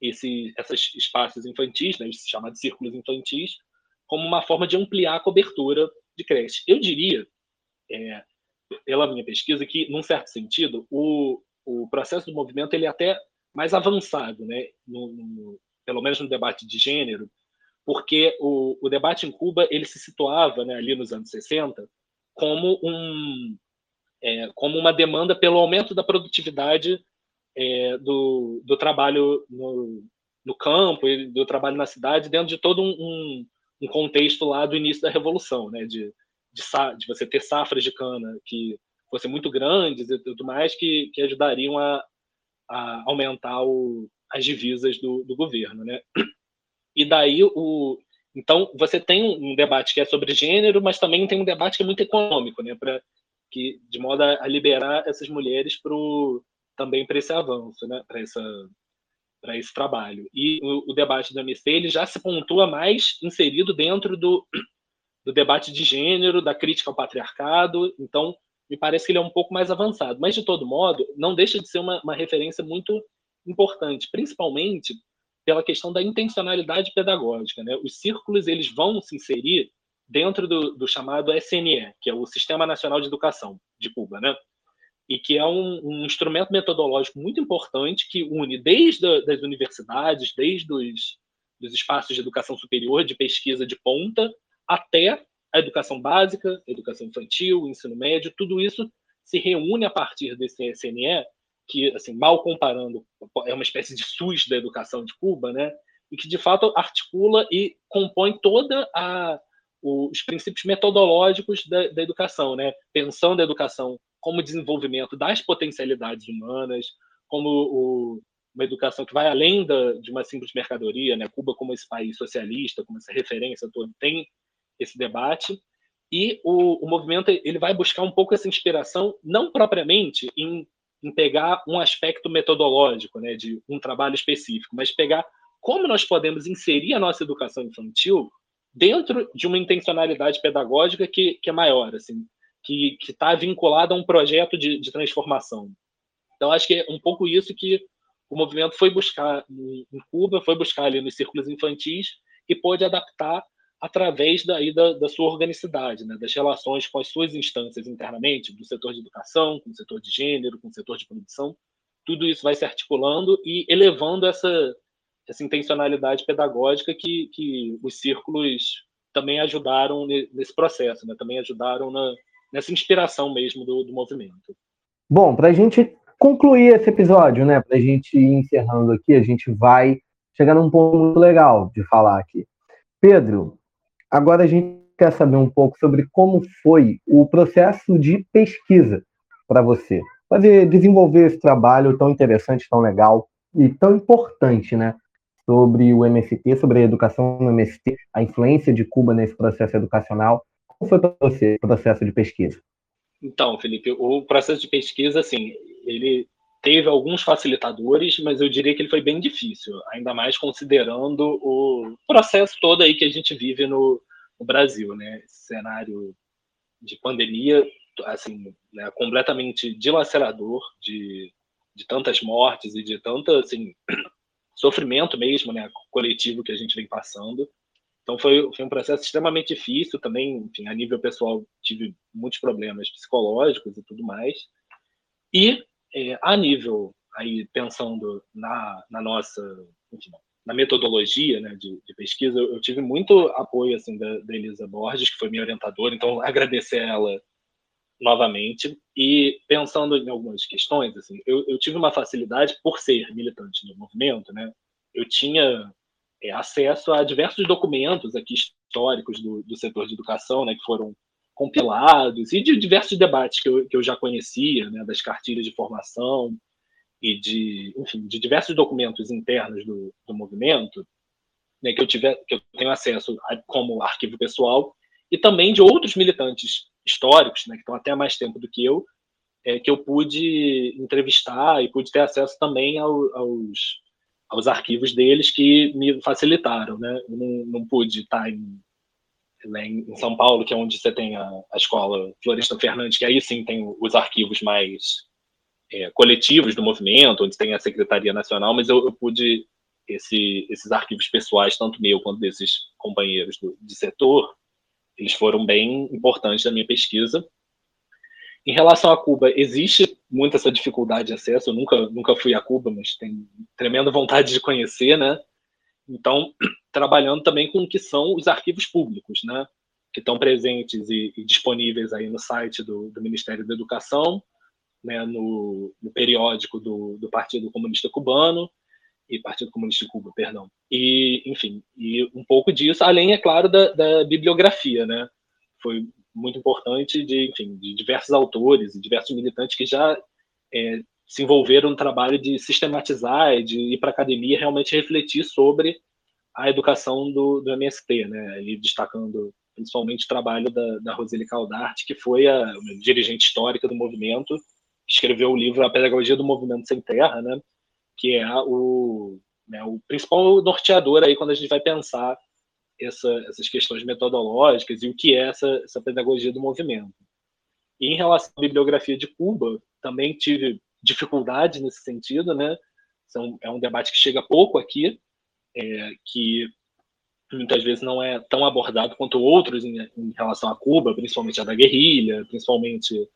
esses, esses espaços infantis, né, chamados círculos infantis, como uma forma de ampliar a cobertura de creche. Eu diria, é, pela minha pesquisa, que, num certo sentido, o, o processo do movimento ele é até mais avançado, né, no, no, pelo menos no debate de gênero, porque o, o debate em Cuba ele se situava né, ali nos anos 60 como, um, é, como uma demanda pelo aumento da produtividade é, do, do trabalho no, no campo e do trabalho na cidade dentro de todo um, um contexto lá do início da Revolução, né, de, de, de, você ter safras de cana que fossem muito grandes e tudo mais, que, que ajudariam a, a aumentar o, as divisas do, do governo. Né? E daí o então você tem um debate que é sobre gênero, mas também tem um debate que é muito econômico, né, para que de modo a, liberar essas mulheres também para esse avanço, né, para essa para esse trabalho. E o, o, debate do MC ele já se pontua mais inserido dentro do, do debate de gênero, da crítica ao patriarcado. Então, me parece que ele é um pouco mais avançado. Mas, de todo modo, não deixa de ser uma, uma referência muito importante, principalmente pela questão da intencionalidade pedagógica. Né? Os círculos eles vão se inserir dentro do, do, chamado SNE, que é o Sistema Nacional de Educação de Cuba, né? e que é um, um instrumento metodológico muito importante que une desde a, das universidades, desde os dos espaços de educação superior, de pesquisa de ponta, até a educação básica, educação infantil, ensino médio, tudo isso se reúne a partir desse SNE, que, assim, mal comparando, é uma espécie de SUS da educação de Cuba, né? E que, de fato, articula e compõe toda a os princípios metodológicos da, da educação, né? Pensando a educação como desenvolvimento das potencialidades humanas, como o, uma educação que vai além da, de uma simples mercadoria, né? Cuba como esse país socialista, como essa referência toda, tem esse debate e o, o movimento ele vai buscar um pouco essa inspiração, não propriamente em, em pegar um aspecto metodológico, né, de um trabalho específico, mas pegar como nós podemos inserir a nossa educação infantil dentro de uma intencionalidade pedagógica que, que é maior, assim, que está vinculada a um projeto de, de transformação. Então, acho que é um pouco isso que o movimento foi buscar em Cuba, foi buscar ali nos círculos infantis e pôde adaptar através daí da, da sua organicidade, né, das relações com as suas instâncias internamente, do setor de educação, com o setor de gênero, com o setor de produção, tudo isso vai se articulando e elevando essa, essa intencionalidade pedagógica que, que os círculos também ajudaram nesse processo, né, também ajudaram na, nessa inspiração mesmo do, do movimento. Bom, para a gente concluir esse episódio, né, para a gente ir encerrando aqui, a gente vai chegar num ponto muito legal de falar aqui. Pedro, Agora a gente quer saber um pouco sobre como foi o processo de pesquisa para você, fazer desenvolver esse trabalho tão interessante, tão legal e tão importante, né? Sobre o MST, sobre a educação no MST, a influência de Cuba nesse processo educacional. Como foi para você o processo de pesquisa? Então, Felipe, o processo de pesquisa, assim, ele teve alguns facilitadores, mas eu diria que ele foi bem difícil, ainda mais considerando o processo todo aí que a gente vive no, no Brasil, né? Esse cenário de pandemia, assim, né, completamente dilacerador, de, de tantas mortes e de tanto, assim, *clears throat* sofrimento mesmo, né, coletivo que a gente vem passando. Então foi, foi um processo extremamente difícil também, enfim, a nível pessoal tive muitos problemas psicológicos e tudo mais. E é, a nível, aí pensando na, na nossa, enfim, na metodologia né, de, de pesquisa, eu, eu, tive muito apoio assim da, da, Elisa Borges, que foi minha orientadora, então *laughs* agradecer a ela novamente. E pensando em algumas questões, assim, eu, eu tive uma facilidade por ser militante do movimento, né? Eu tinha é, acesso a diversos documentos aqui históricos do, do setor de educação, né, que foram compilados e de diversos debates que eu, que eu já conhecia, né, das cartilhas de formação e de, enfim, de diversos documentos internos do, do movimento, né, que eu tiver, que eu tenho acesso a, como arquivo pessoal e também de outros militantes históricos, né, que estão até mais tempo do que eu, é, que eu pude entrevistar e pude ter acesso também ao, aos, aos arquivos deles que me facilitaram, né? Eu não, não pude estar em né, em São Paulo, que é onde você tem a, a escola Floresta Fernandes, que aí sim tem os arquivos mais é, coletivos do movimento, onde tem a Secretaria Nacional, mas eu, eu pude, esse, esses arquivos pessoais, tanto meu quanto desses companheiros do, de setor, eles foram bem importantes na minha pesquisa. Em relação a Cuba, existe muita essa dificuldade de acesso. Eu nunca, nunca fui a Cuba, mas tenho tremenda vontade de conhecer, né? Então, *clears throat* trabalhando também com o que são os arquivos públicos, né? Que estão presentes e, e disponíveis aí no site do, do Ministério da Educação, né, no, no, periódico do, do, Partido Comunista Cubano e Partido Comunista de Cuba, perdão. E, enfim, e um pouco disso, além, é claro, da, da bibliografia, né? Foi muito importante de, enfim, de diversos autores e diversos militantes que já é, se envolveram no trabalho de sistematizar e de ir para a academia realmente refletir sobre a educação do, do MST, né? E destacando principalmente o trabalho da, da Roseli Caldarte, que foi a, a dirigente histórica do movimento, escreveu o livro A Pedagogia do Movimento Sem Terra, né? Que é o, né, o principal norteador aí quando a gente vai pensar essa, essas questões metodológicas e o que é essa, essa pedagogia do movimento. E em relação à bibliografia de Cuba, também tive dificuldade nesse sentido, né? São, é um debate que chega pouco aqui, é, que muitas vezes não é tão abordado quanto outros em, em relação a Cuba, principalmente a da guerrilha, principalmente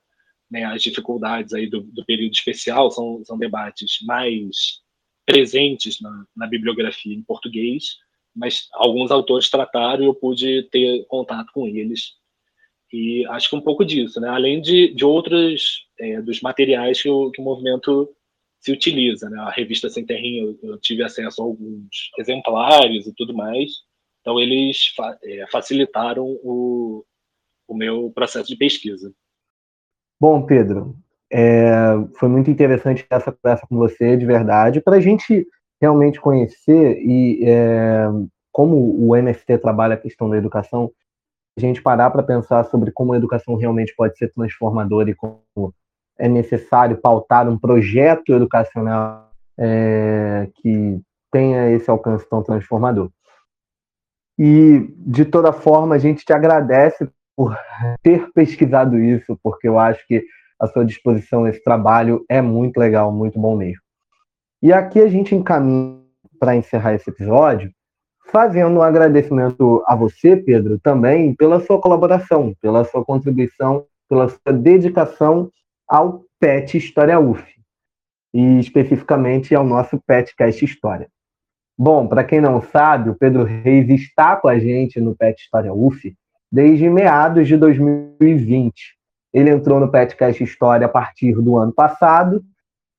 né, as dificuldades aí do, do, período especial, são, são debates mais presentes na, na, bibliografia em português, mas alguns autores trataram e eu pude ter contato com eles. E acho que um pouco disso, né? além de, de outros, é, dos materiais que o, que o movimento se utiliza. Né? A revista Sem Terrinho, eu tive acesso a alguns exemplares e tudo mais, então, eles fa é, facilitaram o, o meu processo de pesquisa. Bom, Pedro, é, foi muito interessante essa conversa com você, de verdade, para a gente realmente conhecer e é, como o MST trabalha a questão da educação, gente parar para pensar sobre como a educação realmente pode ser transformadora e como é necessário pautar um projeto educacional é, que tenha esse alcance tão transformador. E, de toda forma, a gente te agradece por ter pesquisado isso, porque eu acho que a sua disposição esse trabalho é muito legal, muito bom mesmo. E aqui a gente encaminha para encerrar esse episódio, fazendo um agradecimento a você, Pedro, também pela sua colaboração, pela sua contribuição, pela sua dedicação ao PET História UF, e especificamente ao nosso PETcast História. Bom, para quem não sabe, o Pedro Reis está com a gente no Pet História UF desde meados de 2020. Ele entrou no Petcast História a partir do ano passado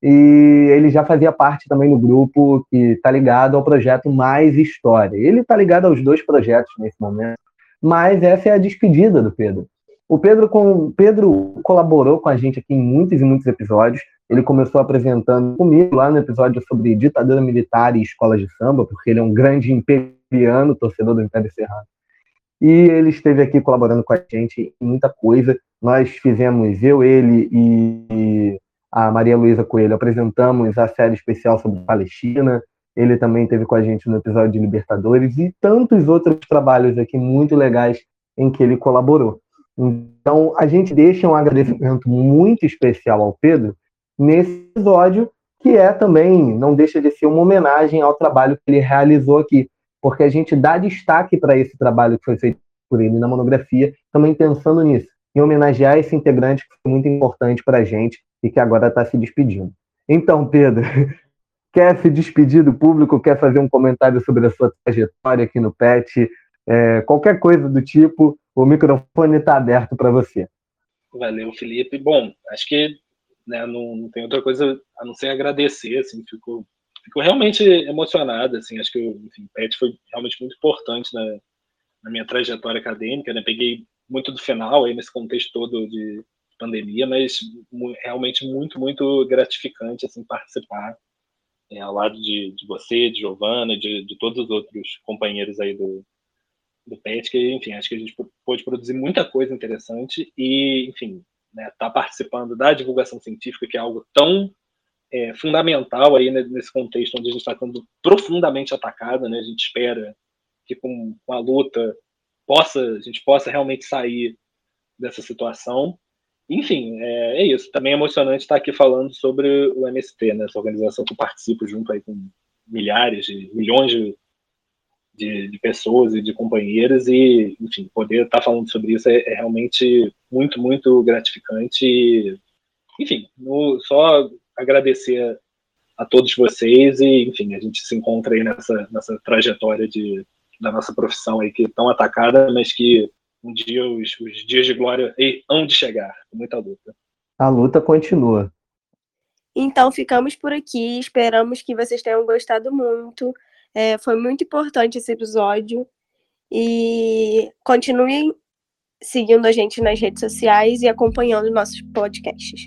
e ele já fazia parte também do grupo que está ligado ao projeto Mais História. Ele está ligado aos dois projetos nesse momento, mas essa é a despedida do Pedro. O Pedro, com, Pedro colaborou com a gente aqui em muitos e muitos episódios. Ele começou apresentando comigo lá no episódio sobre ditadura militar e escolas de samba, porque ele é um grande imperiano, torcedor do Império Serrano. E ele esteve aqui colaborando com a gente em muita coisa. Nós fizemos, eu, ele e a Maria Luísa Coelho, apresentamos a série especial sobre Palestina. Ele também esteve com a gente no episódio de Libertadores e tantos outros trabalhos aqui muito legais em que ele colaborou. Então, a gente deixa um agradecimento muito especial ao Pedro nesse episódio, que é também, não deixa de ser uma homenagem ao trabalho que ele realizou aqui, porque a gente dá destaque para esse trabalho que foi feito por ele na monografia, também pensando nisso, em homenagear esse integrante que foi muito importante para a gente e que agora está se despedindo. Então, Pedro, *laughs* quer se despedir do público, quer fazer um comentário sobre a sua trajetória aqui no PET, é, qualquer coisa do tipo, o microfone está aberto para você. Valeu, Felipe. Bom, acho que né, não, não, tem outra coisa a não ser agradecer, assim, fico, fico realmente emocionado, assim, acho que enfim, o PET foi realmente muito importante na, na minha trajetória acadêmica, né, peguei muito do final aí nesse contexto todo de pandemia, mas realmente muito, muito gratificante, assim, participar é, ao lado de, de você, de Giovana, de, de todos os outros companheiros aí do, do PET, que, enfim, acho que a gente pôde produzir muita coisa interessante e, enfim, né, tá participando da divulgação científica, que é algo tão é, fundamental aí né, nesse contexto onde a gente está sendo profundamente atacado, né? A gente espera que com, com a luta possa a gente possa realmente sair dessa situação. Enfim, é, é, isso. Também é emocionante estar aqui falando sobre o MST, né, essa organização que eu participo junto aí com milhares, de, milhões de de, de, pessoas e de companheiros e, enfim, poder estar falando sobre isso é, é realmente muito, muito gratificante. E, enfim, no, só agradecer a todos vocês e, enfim, a gente se encontra aí nessa, nessa trajetória de, da nossa profissão aí que é tão atacada, mas que um dia os, os dias de glória hão de chegar, com muita luta. A luta continua. Então ficamos por aqui, esperamos que vocês tenham gostado muito. É, foi muito importante esse episódio. E continuem seguindo a gente nas redes sociais e acompanhando nossos podcasts.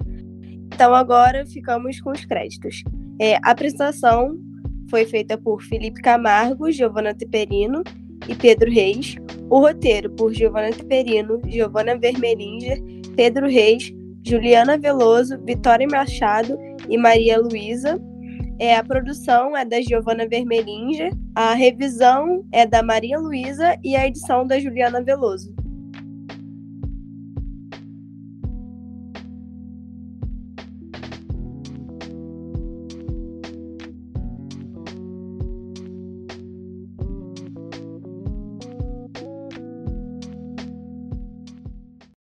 Então, agora ficamos com os créditos. É, a apresentação foi feita por Felipe Camargo, Giovana Teperino e Pedro Reis. O roteiro por Giovana Teperino, Giovana Vermelinger, Pedro Reis, Juliana Veloso, Vitória Machado e Maria Luísa. É, a produção é da Giovana Vermelinger, a revisão é da Maria Luísa e a edição da Juliana Veloso.